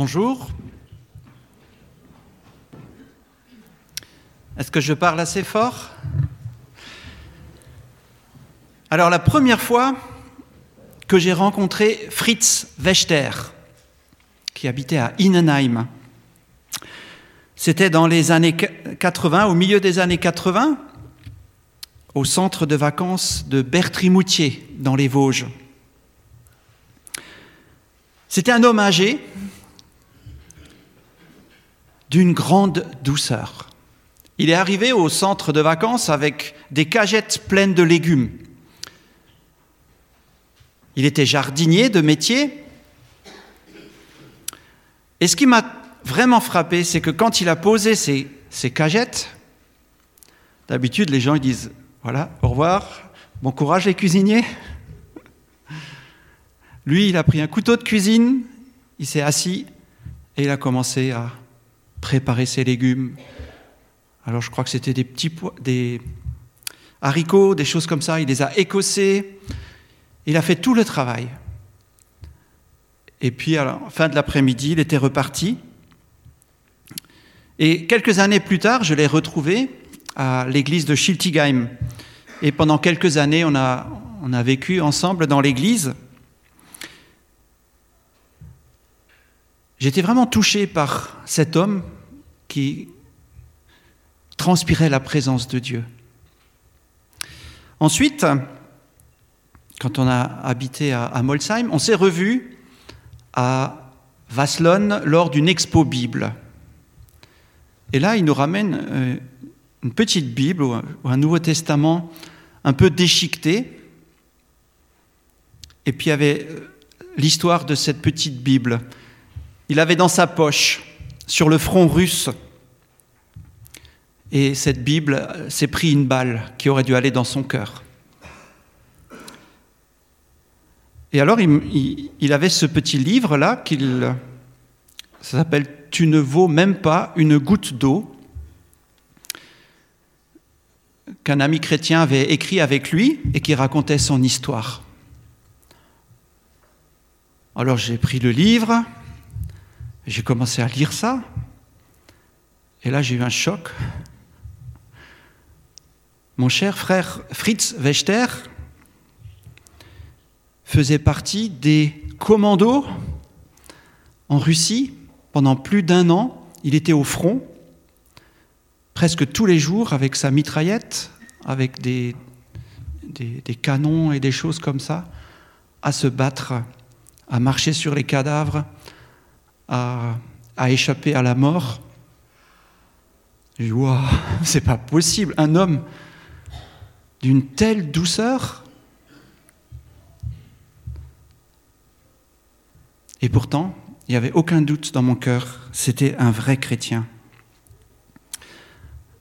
Bonjour. Est-ce que je parle assez fort? Alors la première fois que j'ai rencontré Fritz Wechter, qui habitait à Innenheim, c'était dans les années 80, au milieu des années 80, au centre de vacances de Bertrimoutier, dans les Vosges. C'était un homme âgé, d'une grande douceur. Il est arrivé au centre de vacances avec des cagettes pleines de légumes. Il était jardinier de métier. Et ce qui m'a vraiment frappé, c'est que quand il a posé ses, cagettes, d'habitude les gens disent voilà, au revoir, bon courage les cuisiniers. Lui, il a pris un couteau de cuisine, il s'est assis et il a commencé à préparer ses légumes. Alors je crois que c'était des petits des haricots, des choses comme ça. Il les a écossés. Il a fait tout le travail. Et puis à la fin de l'après-midi, il était reparti. Et quelques années plus tard, je l'ai retrouvé à l'église de Schiltigheim. Et pendant quelques années, on a vécu ensemble dans l'église. J'étais vraiment touché par cet homme qui transpirait la présence de Dieu. Ensuite, quand on a habité à, Molsheim, on s'est revu à Vaslon lors d'une expo Bible. Et là, il nous ramène euh, une petite Bible ou un Nouveau Testament un peu déchiqueté. Et puis il y avait euh, l'histoire de cette petite Bible. Il avait dans sa poche, sur le front russe, et cette Bible s'est pris une balle qui aurait dû aller dans son cœur. Et alors, il, avait ce petit livre-là, qu'il, ça s'appelle Tu ne vaux même pas une goutte d'eau, qu'un ami chrétien avait écrit avec lui et qui racontait son histoire. Alors j'ai pris le livre, j'ai commencé à lire ça, et là j'ai eu un choc. Mon cher frère Fritz Wechter faisait partie des commandos en Russie pendant plus d'un an. Il était au front, presque tous les jours, avec sa mitraillette, avec des, des, canons et des choses comme ça, à se battre, à marcher sur les cadavres, à, échapper à la mort. Je dis, c'est pas possible. Un homme d'une telle douceur. Et pourtant, il n'y avait aucun doute dans mon cœur, c'était un vrai chrétien.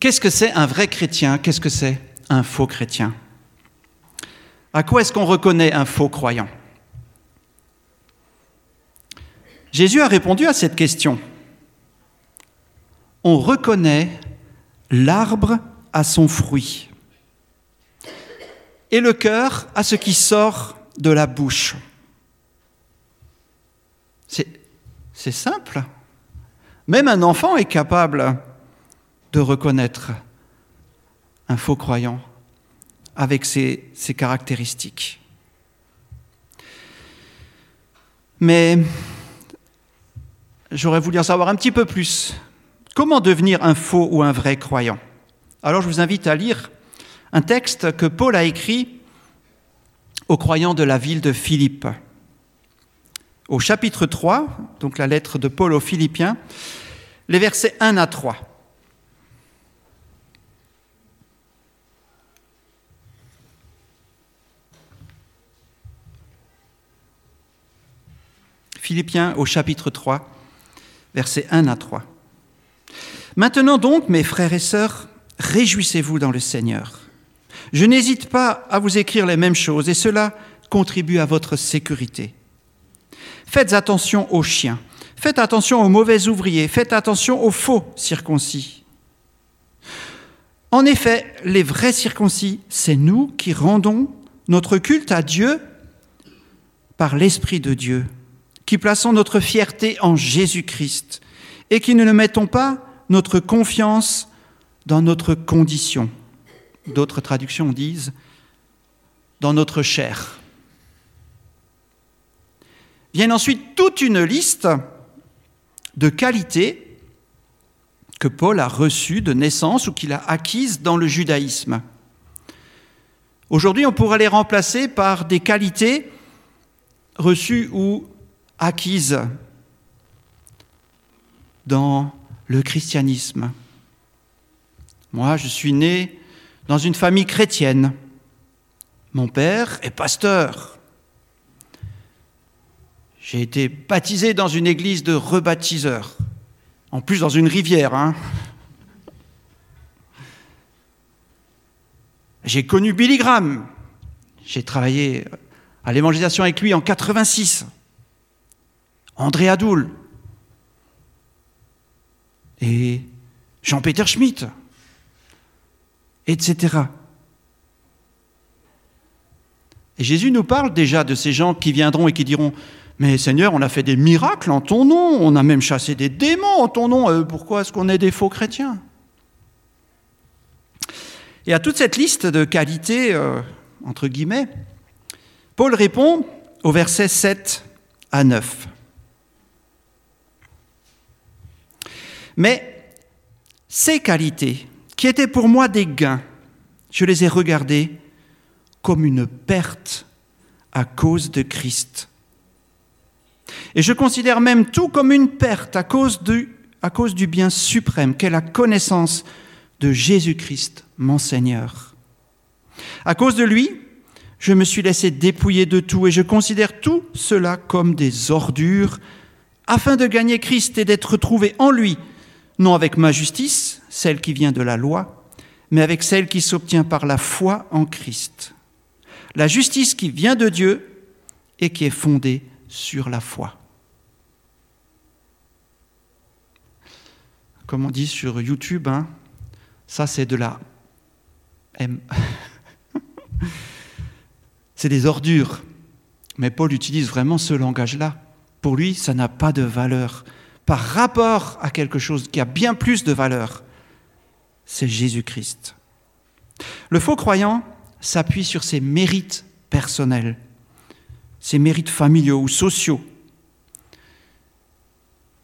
Qu'est-ce que c'est un vrai chrétien? Qu'est-ce que c'est un faux chrétien? À quoi est-ce qu'on reconnaît un faux croyant? Jésus a répondu à cette question. On reconnaît l'arbre à son fruit et le cœur à ce qui sort de la bouche. C'est simple. Même un enfant est capable de reconnaître un faux croyant avec ses, ses caractéristiques. Mais j'aurais voulu en savoir un petit peu plus. Comment devenir un faux ou un vrai croyant? Alors je vous invite à lire un texte que Paul a écrit aux croyants de la ville de Philippe. Au chapitre 3, donc la lettre de Paul aux Philippiens, les versets 1 à 3. Philippiens au chapitre 3, versets 1 à 3. Maintenant donc, mes frères et sœurs, réjouissez-vous dans le Seigneur. Je n'hésite pas à vous écrire les mêmes choses et cela contribue à votre sécurité. Faites attention aux chiens, faites attention aux mauvais ouvriers, faites attention aux faux circoncis. En effet, les vrais circoncis, c'est nous qui rendons notre culte à Dieu par l'Esprit de Dieu qui plaçons notre fierté en Jésus-Christ et qui ne mettons pas notre confiance dans notre condition. D'autres traductions disent dans notre chair. Viennent ensuite toute une liste de qualités que Paul a reçues de naissance ou qu'il a acquises dans le judaïsme. Aujourd'hui, on pourrait les remplacer par des qualités reçues ou acquises dans le christianisme. Moi, je suis né dans une famille chrétienne. Mon père est pasteur. J'ai été baptisé dans une église de rebaptiseurs. En plus, dans une rivière. Hein. J'ai connu Billy Graham. J'ai travaillé à l'évangélisation avec lui en 86. André Adoul. Et Jean-Peter Schmitt. Etc. Et Jésus nous parle déjà de ces gens qui viendront et qui diront Mais Seigneur, on a fait des miracles en ton nom, on a même chassé des démons en ton nom, euh, pourquoi est-ce qu'on est des faux chrétiens? Et à toute cette liste de qualités, euh, entre guillemets, Paul répond au verset 7 à 9. Mais ces qualités, qui étaient pour moi des gains, je les ai regardées comme une perte à cause de Christ. Et je considère même tout comme une perte à cause du, à cause du bien suprême qu'est la connaissance de Jésus-Christ, mon Seigneur. À cause de lui, je me suis laissé dépouiller de tout et je considère tout cela comme des ordures afin de gagner Christ et d'être trouvé en lui, non avec ma justice, celle qui vient de la loi, mais avec celle qui s'obtient par la foi en Christ la justice qui vient de Dieu et qui est fondée sur la foi. Comme on dit sur YouTube, hein, ça c'est de la M. c'est des ordures. Mais Paul utilise vraiment ce langage-là. Pour lui, ça n'a pas de valeur. Par rapport à quelque chose qui a bien plus de valeur, c'est Jésus-Christ. Le faux croyant, s'appuie sur ses mérites personnels, ses mérites familiaux ou sociaux.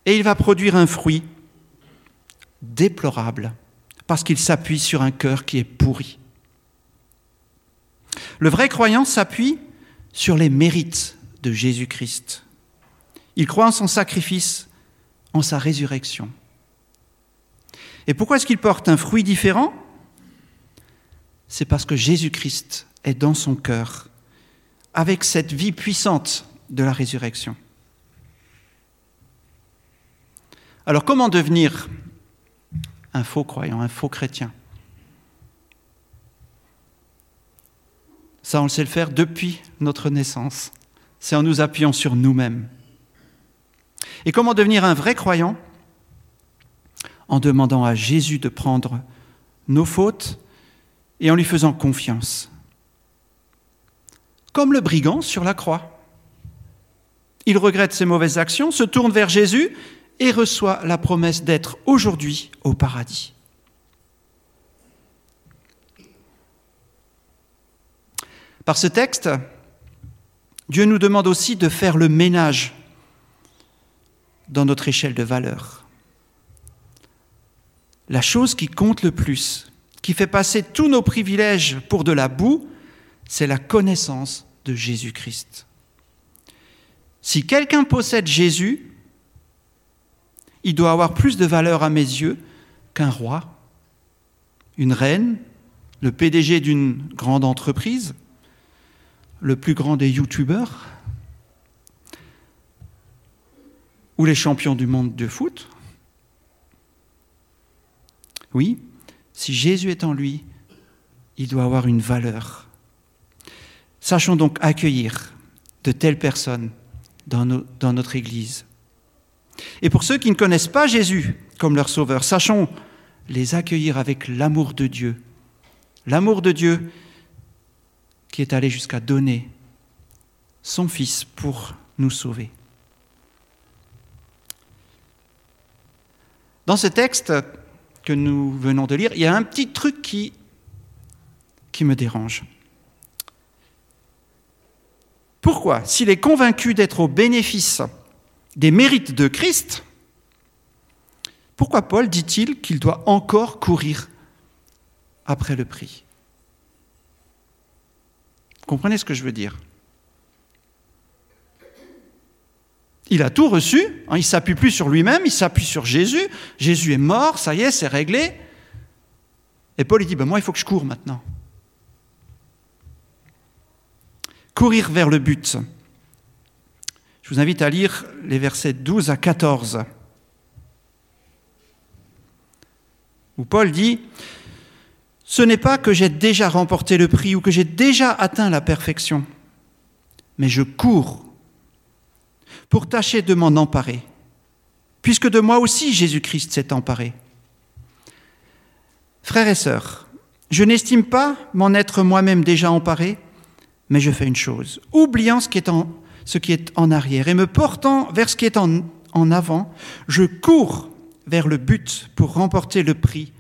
Et il va produire un fruit déplorable parce qu'il s'appuie sur un cœur qui est pourri. Le vrai croyant s'appuie sur les mérites de Jésus-Christ. Il croit en son sacrifice, en sa résurrection. Et pourquoi est-ce qu'il porte un fruit différent? C'est parce que Jésus-Christ est dans son cœur, avec cette vie puissante de la résurrection. Alors comment devenir un faux croyant, un faux chrétien? Ça, on le sait le faire depuis notre naissance. C'est en nous appuyant sur nous-mêmes. Et comment devenir un vrai croyant En demandant à Jésus de prendre nos fautes et en lui faisant confiance. Comme le brigand sur la croix. Il regrette ses mauvaises actions, se tourne vers Jésus et reçoit la promesse d'être aujourd'hui au paradis. Par ce texte, Dieu nous demande aussi de faire le ménage dans notre échelle de valeur. La chose qui compte le plus, qui fait passer tous nos privilèges pour de la boue, c'est la connaissance de Jésus-Christ. Si quelqu'un possède Jésus, il doit avoir plus de valeur à mes yeux qu'un roi, une reine, le PDG d'une grande entreprise, le plus grand des youtubeurs, ou les champions du monde de foot. Oui, si Jésus est en lui, il doit avoir une valeur. Sachons donc accueillir de telles personnes dans, notre Église. Et pour ceux qui ne connaissent pas Jésus comme leur Sauveur, sachons les accueillir avec l'amour de Dieu. L'amour de Dieu qui est allé jusqu'à donner son Fils pour nous sauver. Dans ce texte que nous venons de lire, il y a un petit truc qui, me dérange. Pourquoi S'il est convaincu d'être au bénéfice des mérites de Christ, pourquoi Paul dit-il qu'il doit encore courir après le prix? Comprenez ce que je veux dire Il a tout reçu, hein, il s'appuie plus sur lui-même, il s'appuie sur Jésus. Jésus est mort, ça y est, c'est réglé. Et Paul dit, ben moi il faut que je cours maintenant. Courir vers le but. Je vous invite à lire les versets 12 à 14, où Paul dit, Ce n'est pas que j'ai déjà remporté le prix ou que j'ai déjà atteint la perfection, mais je cours pour tâcher de m'en emparer, puisque de moi aussi Jésus-Christ s'est emparé. Frères et sœurs, je n'estime pas m'en être moi-même déjà emparé, mais je fais une chose, oubliant ce qui est en, arrière et me portant vers ce qui est en, en avant, je cours vers le but pour remporter le prix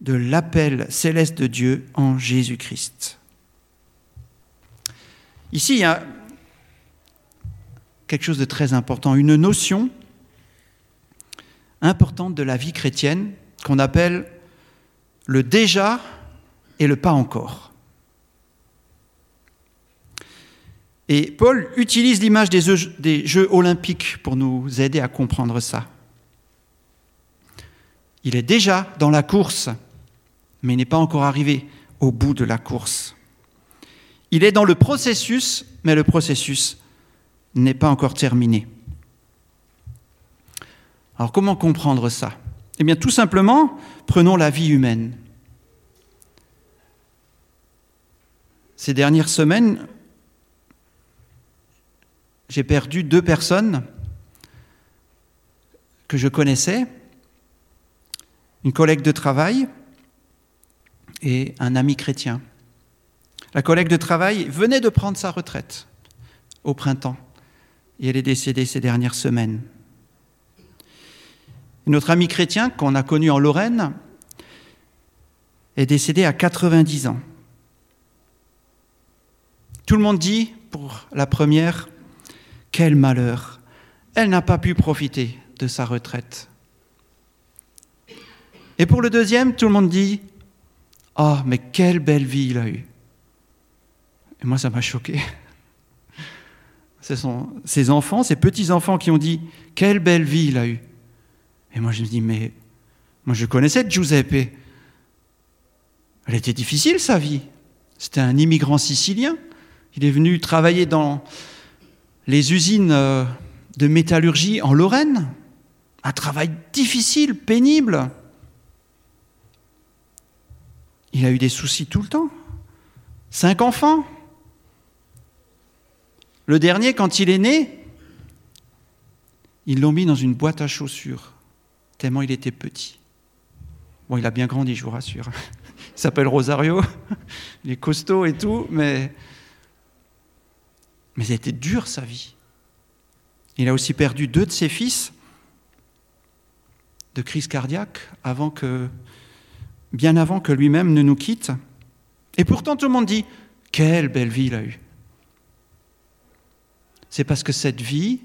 de l'appel céleste de Dieu en Jésus-Christ. Ici, quelque chose de très important, une notion importante de la vie chrétienne qu'on appelle le déjà et le pas encore. Et Paul utilise l'image des jeux, olympiques pour nous aider à comprendre ça. Il est déjà dans la course, mais il n'est pas encore arrivé au bout de la course. Il est dans le processus, mais le processus n'est pas encore terminé. Alors comment comprendre ça? Eh bien tout simplement, prenons la vie humaine. Ces dernières semaines, j'ai perdu deux personnes que je connaissais, une collègue de travail et un ami chrétien. La collègue de travail venait de prendre sa retraite au printemps et elle est décédée ces dernières semaines. notre ami chrétien qu'on a connu en Lorraine est décédé à 90 ans. Tout le monde dit, pour la première, quel malheur. Elle n'a pas pu profiter de sa retraite. Et pour le deuxième, tout le monde dit, ah, mais quelle belle vie il a eue. Et moi, ça m'a choqué. Ce sont ses enfants, ses petits-enfants qui ont dit Quelle belle vie il a eue. Et moi je me dis Mais moi je connaissais Giuseppe. Elle était difficile sa vie. C'était un immigrant sicilien. Il est venu travailler dans les usines euh, de métallurgie en Lorraine. Un travail difficile, pénible. Il a eu des soucis tout le temps. Cinq enfants. Le dernier, quand il est né, ils l'ont mis dans une boîte à chaussures, tellement il était petit. Bon, il a bien grandi, je vous rassure. Il s'appelle Rosario, il est costaud et tout, mais, mais était dur sa vie. Il a aussi perdu deux de ses fils de crise cardiaque avant que, bien avant que lui-même ne nous quitte. Et pourtant tout le monde dit, quelle belle vie il a eue c'est parce que cette vie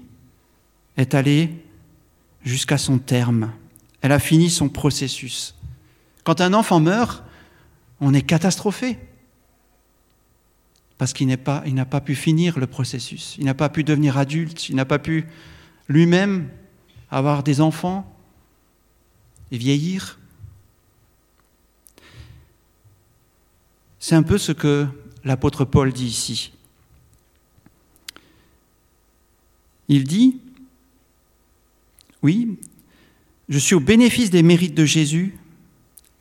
est allée jusqu'à son terme. Elle a fini son processus. Quand un enfant meurt, on est catastrophé. Parce qu'il n'a pas, pas pu finir le processus. Il n'a pas pu devenir adulte. Il n'a pas pu lui-même avoir des enfants et vieillir. C'est un peu ce que l'apôtre Paul dit ici. Il dit, oui, je suis au bénéfice des mérites de Jésus,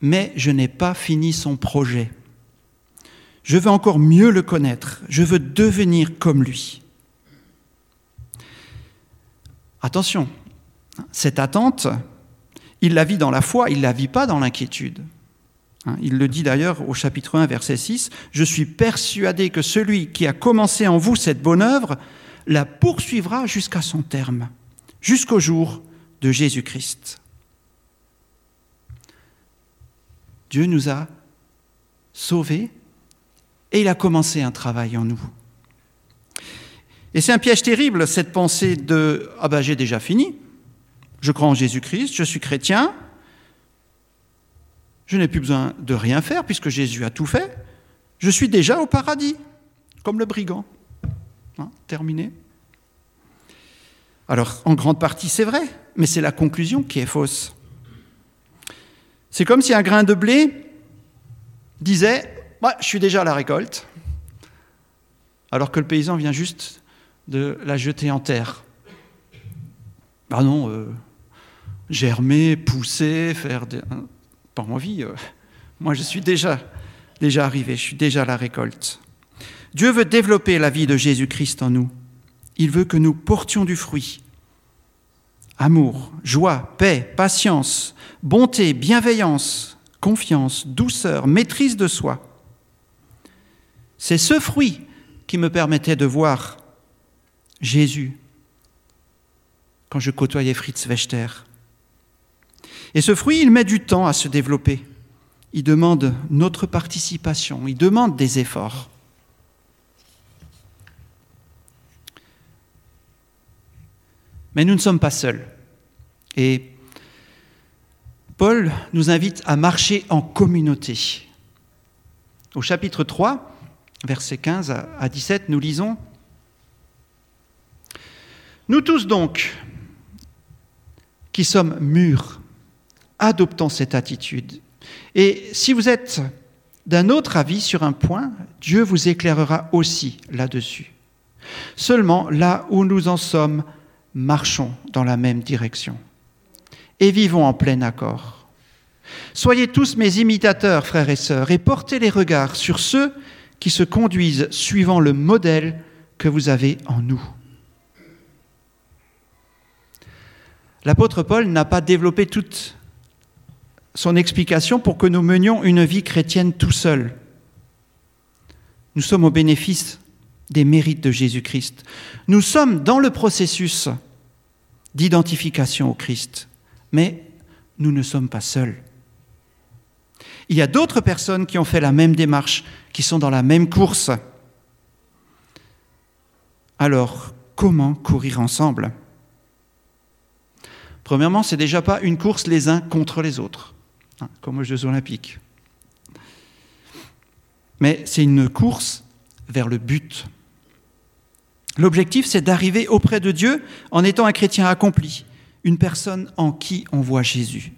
mais je n'ai pas fini son projet. Je veux encore mieux le connaître, je veux devenir comme lui. Attention, cette attente, il la vit dans la foi, il ne la vit pas dans l'inquiétude. Hein, il le dit d'ailleurs au chapitre 1, verset 6, Je suis persuadé que celui qui a commencé en vous cette bonne œuvre la poursuivra jusqu'à son terme, jusqu'au jour de Jésus-Christ. Dieu nous a sauvés et il a commencé un travail en nous. Et c'est un piège terrible, cette pensée de ⁇ Ah ben j'ai déjà fini, je crois en Jésus-Christ, je suis chrétien, je n'ai plus besoin de rien faire puisque Jésus a tout fait, je suis déjà au paradis, comme le brigand. Hein, terminé. Alors, en grande partie, c'est vrai, mais c'est la conclusion qui est fausse. C'est comme si un grain de blé disait Je suis déjà à la récolte, alors que le paysan vient juste de la jeter en terre. Ah non, euh, germer, pousser, faire des... Hein, pas envie. Euh. moi, je suis déjà, déjà arrivé, je suis déjà à la récolte. Dieu veut développer la vie de Jésus-Christ en nous. Il veut que nous portions du fruit. Amour, joie, paix, patience, bonté, bienveillance, confiance, douceur, maîtrise de soi. C'est ce fruit qui me permettait de voir Jésus quand je côtoyais Fritz Wechter. Et ce fruit, il met du temps à se développer. Il demande notre participation, il demande des efforts. Mais nous ne sommes pas seuls. Et Paul nous invite à marcher en communauté. Au chapitre 3, versets 15 à 17, nous lisons Nous tous donc, qui sommes mûrs, adoptons cette attitude. Et si vous êtes d'un autre avis sur un point, Dieu vous éclairera aussi là-dessus. Seulement là où nous en sommes marchons dans la même direction et vivons en plein accord. Soyez tous mes imitateurs, frères et sœurs, et portez les regards sur ceux qui se conduisent suivant le modèle que vous avez en nous. L'apôtre Paul n'a pas développé toute son explication pour que nous menions une vie chrétienne tout seuls. Nous sommes au bénéfice des mérites de Jésus-Christ. Nous sommes dans le processus d'identification au Christ. Mais nous ne sommes pas seuls. Il y a d'autres personnes qui ont fait la même démarche, qui sont dans la même course. Alors, comment courir ensemble? Premièrement, c'est déjà pas une course les uns contre les autres, hein, comme aux Jeux olympiques. Mais c'est une course vers le but. L'objectif, c'est d'arriver auprès de Dieu en étant un chrétien accompli, une personne en qui on voit Jésus.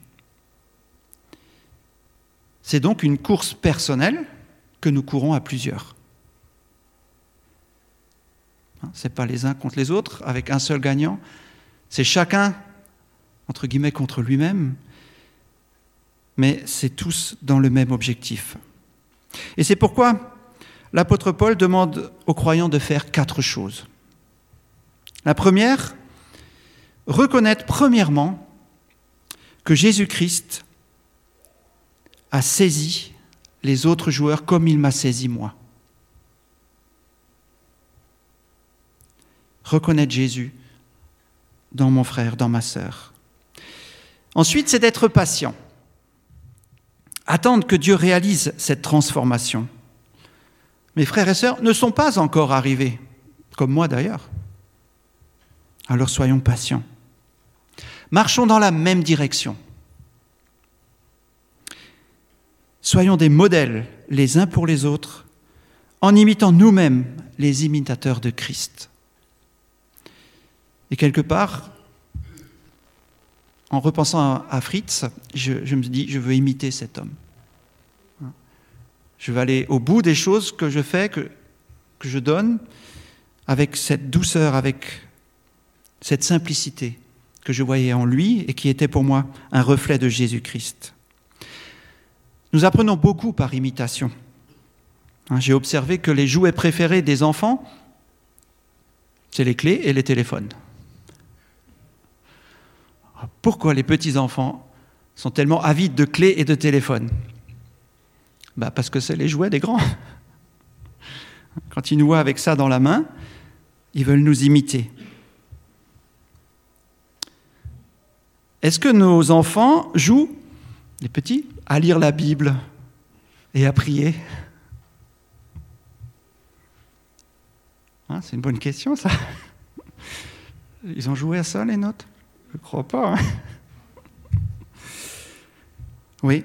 C'est donc une course personnelle que nous courons à plusieurs. Hein, Ce n'est pas les uns contre les autres, avec un seul gagnant. C'est chacun, entre guillemets, contre lui-même, mais c'est tous dans le même objectif. Et c'est pourquoi l'apôtre Paul demande aux croyants de faire quatre choses. La première, reconnaître premièrement que Jésus-Christ a saisi les autres joueurs comme il m'a saisi moi. Reconnaître Jésus dans mon frère, dans ma sœur. Ensuite, c'est d'être patient. Attendre que Dieu réalise cette transformation. Mes frères et sœurs ne sont pas encore arrivés, comme moi d'ailleurs. Alors soyons patients. Marchons dans la même direction. Soyons des modèles les uns pour les autres en imitant nous-mêmes les imitateurs de Christ. Et quelque part, en repensant à Fritz, je, je me dis, je veux imiter cet homme. Je veux aller au bout des choses que je fais, que, que je donne, avec cette douceur, avec cette simplicité que je voyais en lui et qui était pour moi un reflet de Jésus-Christ. Nous apprenons beaucoup par imitation. Hein, j'ai observé que les jouets préférés des enfants, c'est les clés et les téléphones. Pourquoi les petits-enfants sont tellement avides de clés et de téléphones? Bah Parce que c'est les jouets des grands. Quand ils nous voient avec ça dans la main, ils veulent nous imiter. Est-ce que nos enfants jouent, les petits, à lire la Bible et à prier? Hein, C'est une bonne question, ça. Ils ont joué à ça, les notes? Je ne crois pas. Hein. oui.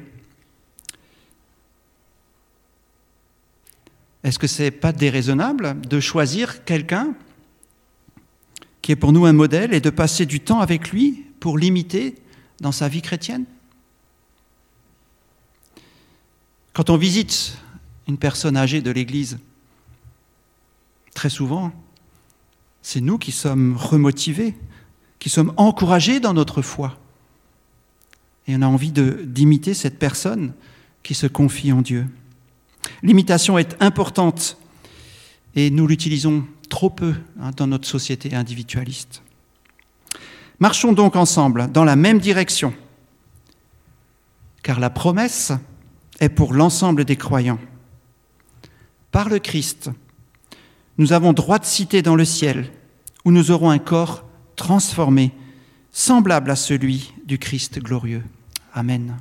Est-ce que ce n'est pas déraisonnable de choisir quelqu'un qui est pour nous un modèle et de passer du temps avec lui pour l'imiter dans sa vie chrétienne? Quand on visite une personne âgée de l'Église, très souvent, c'est nous qui sommes remotivés, qui sommes encouragés dans notre foi. Et on a envie d'imiter cette personne qui se confie en Dieu. L'imitation est importante et nous l'utilisons trop peu hein, dans notre société individualiste. Marchons donc ensemble dans la même direction, car la promesse est pour l'ensemble des croyants. Par le Christ, nous avons droit de citer dans le ciel, où nous aurons un corps transformé, semblable à celui du Christ glorieux. Amen.